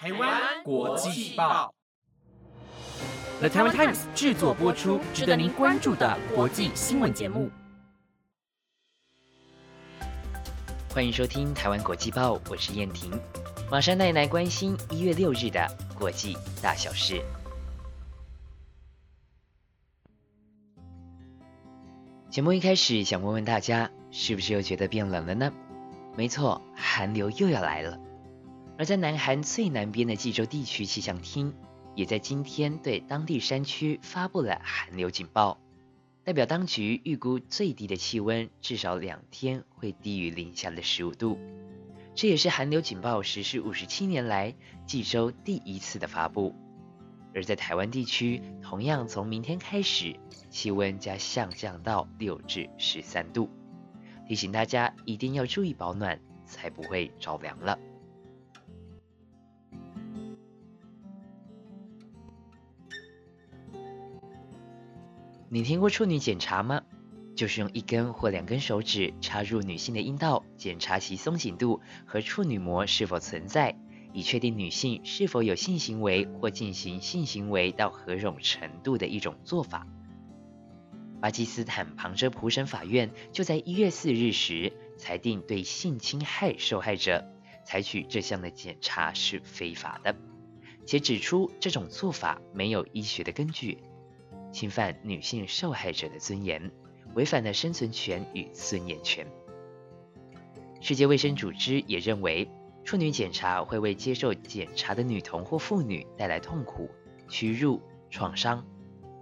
台湾国际报，The Taiwan Times 制作播出，值得您关注的国际新闻节目。欢迎收听台湾国际报，我是燕婷，马上带你来关心一月六日的国际大小事。节目一开始，想问问大家，是不是又觉得变冷了呢？没错，寒流又要来了。而在南韩最南边的济州地区气象厅，也在今天对当地山区发布了寒流警报，代表当局预估最低的气温至少两天会低于零下的十五度。这也是寒流警报实施五十七年来济州第一次的发布。而在台湾地区，同样从明天开始，气温将下降到六至十三度，提醒大家一定要注意保暖，才不会着凉了。你听过处女检查吗？就是用一根或两根手指插入女性的阴道，检查其松紧度和处女膜是否存在，以确定女性是否有性行为或进行性行为到何种程度的一种做法。巴基斯坦旁遮普省法院就在一月四日时裁定，对性侵害受害者采取这项的检查是非法的，且指出这种做法没有医学的根据。侵犯女性受害者的尊严，违反了生存权与尊严权。世界卫生组织也认为，处女检查会为接受检查的女童或妇女带来痛苦、屈辱、创伤，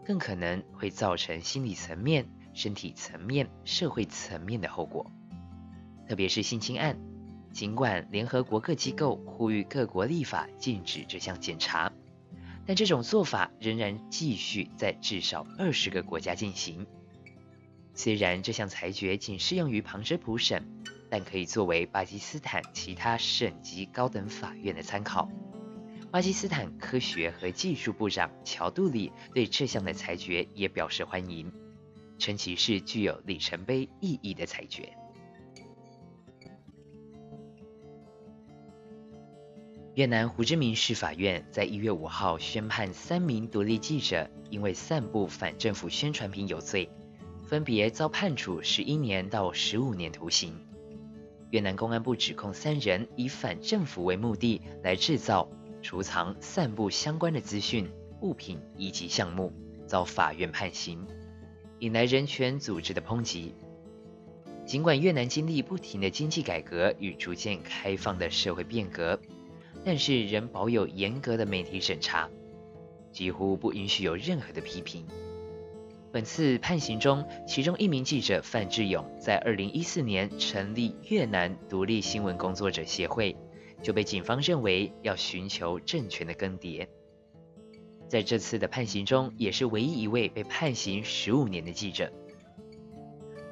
更可能会造成心理层面、身体层面、社会层面的后果。特别是性侵案，尽管联合国各机构呼吁各国立法禁止这项检查。但这种做法仍然继续在至少二十个国家进行。虽然这项裁决仅适用于旁遮普省，但可以作为巴基斯坦其他省级高等法院的参考。巴基斯坦科学和技术部长乔杜里对这项的裁决也表示欢迎，称其是具有里程碑意义的裁决。越南胡志明市法院在一月五号宣判三名独立记者因为散布反政府宣传品有罪，分别遭判处十一年到十五年徒刑。越南公安部指控三人以反政府为目的来制造、储藏、散布相关的资讯、物品以及项目，遭法院判刑，引来人权组织的抨击。尽管越南经历不停的经济改革与逐渐开放的社会变革。但是仍保有严格的媒体审查，几乎不允许有任何的批评。本次判刑中，其中一名记者范志勇在2014年成立越南独立新闻工作者协会，就被警方认为要寻求政权的更迭。在这次的判刑中，也是唯一一位被判刑十五年的记者。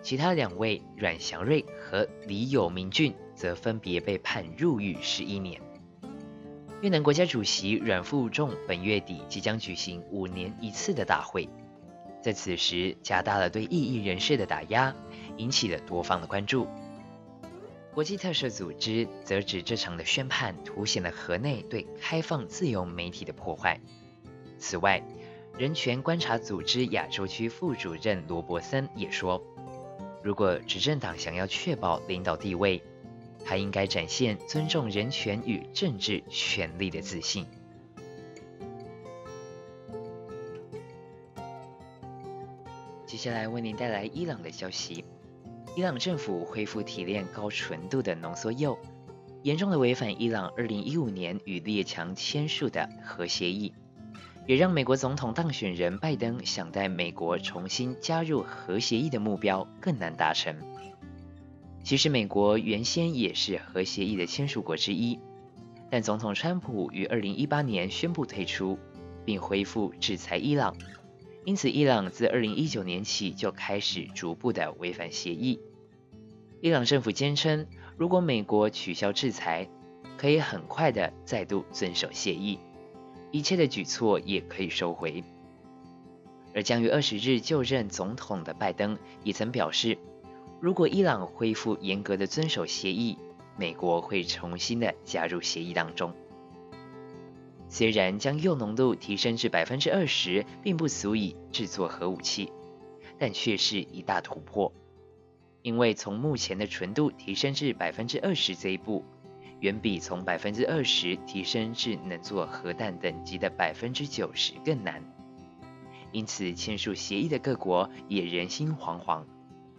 其他两位阮祥瑞和李友明俊则分别被判入狱十一年。越南国家主席阮富仲本月底即将举行五年一次的大会，在此时加大了对异议人士的打压，引起了多方的关注。国际特赦组织则指这场的宣判凸显了河内对开放自由媒体的破坏。此外，人权观察组织亚洲区副主任罗伯森也说，如果执政党想要确保领导地位，他应该展现尊重人权与政治权利的自信。接下来为您带来伊朗的消息：伊朗政府恢复提炼高纯度的浓缩铀，严重的违反伊朗2015年与列强签署的核协议，也让美国总统当选人拜登想在美国重新加入核协议的目标更难达成。其实，美国原先也是核协议的签署国之一，但总统川普于2018年宣布退出，并恢复制裁伊朗，因此伊朗自2019年起就开始逐步的违反协议。伊朗政府坚称，如果美国取消制裁，可以很快的再度遵守协议，一切的举措也可以收回。而将于二十日就任总统的拜登也曾表示。如果伊朗恢复严格的遵守协议，美国会重新的加入协议当中。虽然将铀浓度提升至百分之二十，并不足以制作核武器，但却是一大突破。因为从目前的纯度提升至百分之二十这一步，远比从百分之二十提升至能做核弹等级的百分之九十更难。因此，签署协议的各国也人心惶惶，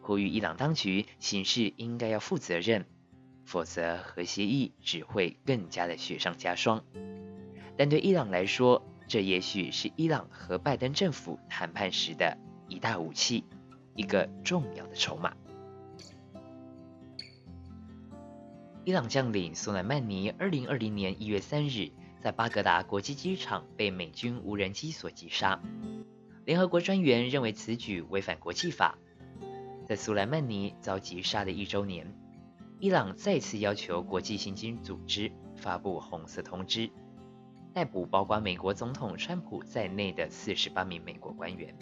呼吁伊朗当局行事应该要负责任，否则核协议只会更加的雪上加霜。但对伊朗来说，这也许是伊朗和拜登政府谈判时的一大武器，一个重要的筹码。伊朗将领苏莱曼尼二零二零年一月三日在巴格达国际机场被美军无人机所击杀。联合国专员认为此举违反国际法。在苏莱曼尼遭击杀的一周年，伊朗再次要求国际刑警组织发布红色通知，逮捕包括美国总统川普在内的四十八名美国官员。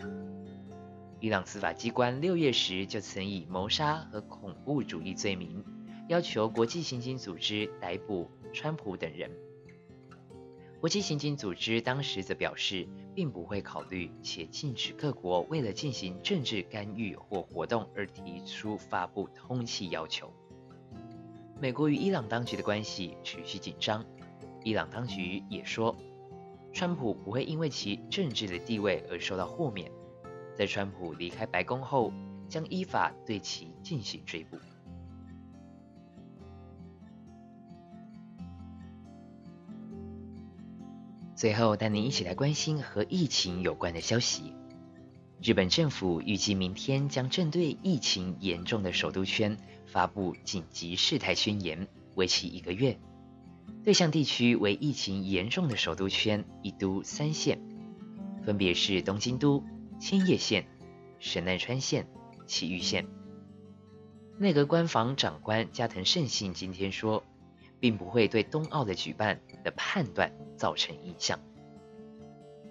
伊朗司法机关六月时就曾以谋杀和恐怖主义罪名。要求国际刑警组织逮捕川普等人。国际刑警组织当时则表示，并不会考虑且禁止各国为了进行政治干预或活动而提出发布通气要求。美国与伊朗当局的关系持续紧张，伊朗当局也说，川普不会因为其政治的地位而受到豁免，在川普离开白宫后，将依法对其进行追捕。最后，带您一起来关心和疫情有关的消息。日本政府预计明天将针对疫情严重的首都圈发布紧急事态宣言，为期一个月。对象地区为疫情严重的首都圈一都三县，分别是东京都、千叶县、神奈川县、埼玉县。内阁官房长官加藤胜信今天说。并不会对冬奥的举办的判断造成影响。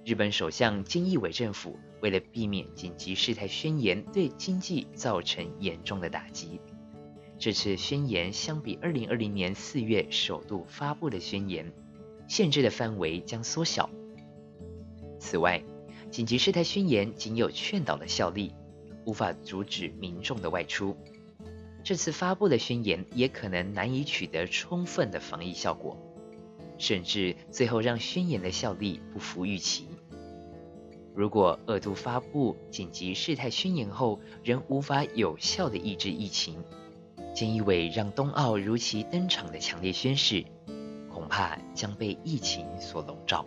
日本首相菅义伟政府为了避免紧急事态宣言对经济造成严重的打击，这次宣言相比2020年4月首度发布的宣言，限制的范围将缩小。此外，紧急事态宣言仅有劝导的效力，无法阻止民众的外出。这次发布的宣言也可能难以取得充分的防疫效果，甚至最后让宣言的效力不符预期。如果二度发布紧急事态宣言后仍无法有效的抑制疫情，菅义伟让冬奥如期登场的强烈宣誓，恐怕将被疫情所笼罩。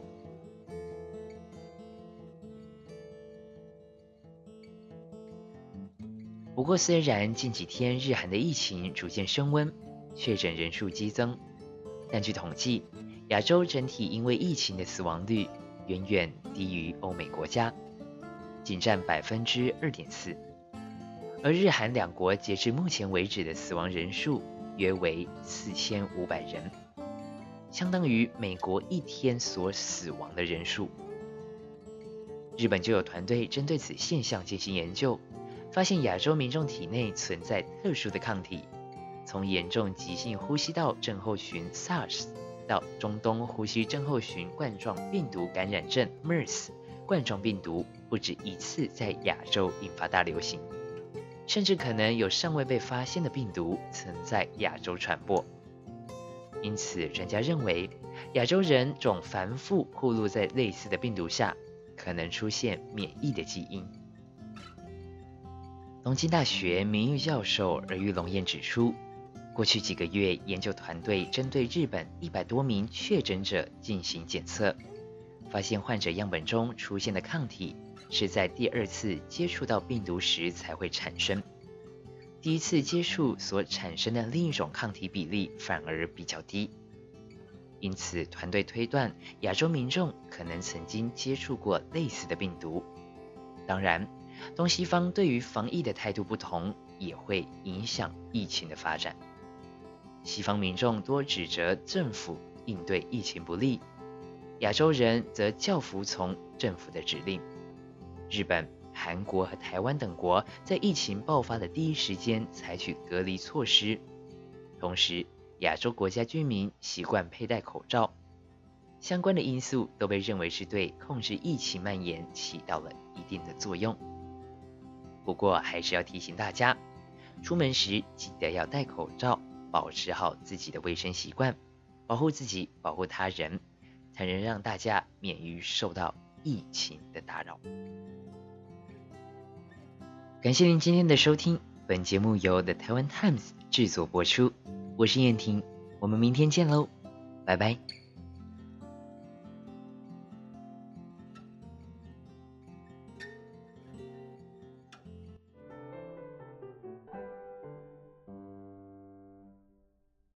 不过，虽然近几天日韩的疫情逐渐升温，确诊人数激增，但据统计，亚洲整体因为疫情的死亡率远远低于欧美国家，仅占百分之二点四。而日韩两国截至目前为止的死亡人数约为四千五百人，相当于美国一天所死亡的人数。日本就有团队针对此现象进行研究。发现亚洲民众体内存在特殊的抗体，从严重急性呼吸道症候群 SARS 到中东呼吸症候群冠状病毒感染症 MERS 冠状病毒不止一次在亚洲引发大流行，甚至可能有尚未被发现的病毒曾在亚洲传播。因此，专家认为亚洲人种繁复暴露在类似的病毒下，可能出现免疫的基因。东京大学名誉教授尔玉龙彦指出，过去几个月，研究团队针对日本一百多名确诊者进行检测，发现患者样本中出现的抗体是在第二次接触到病毒时才会产生，第一次接触所产生的另一种抗体比例反而比较低。因此，团队推断亚洲民众可能曾经接触过类似的病毒。当然。东西方对于防疫的态度不同，也会影响疫情的发展。西方民众多指责政府应对疫情不力，亚洲人则较服从政府的指令。日本、韩国和台湾等国在疫情爆发的第一时间采取隔离措施，同时亚洲国家居民习惯佩戴口罩。相关的因素都被认为是对控制疫情蔓延起到了一定的作用。不过还是要提醒大家，出门时记得要戴口罩，保持好自己的卫生习惯，保护自己，保护他人，才能让大家免于受到疫情的打扰。感谢您今天的收听，本节目由 The Taiwan Times 制作播出，我是燕婷，我们明天见喽，拜拜。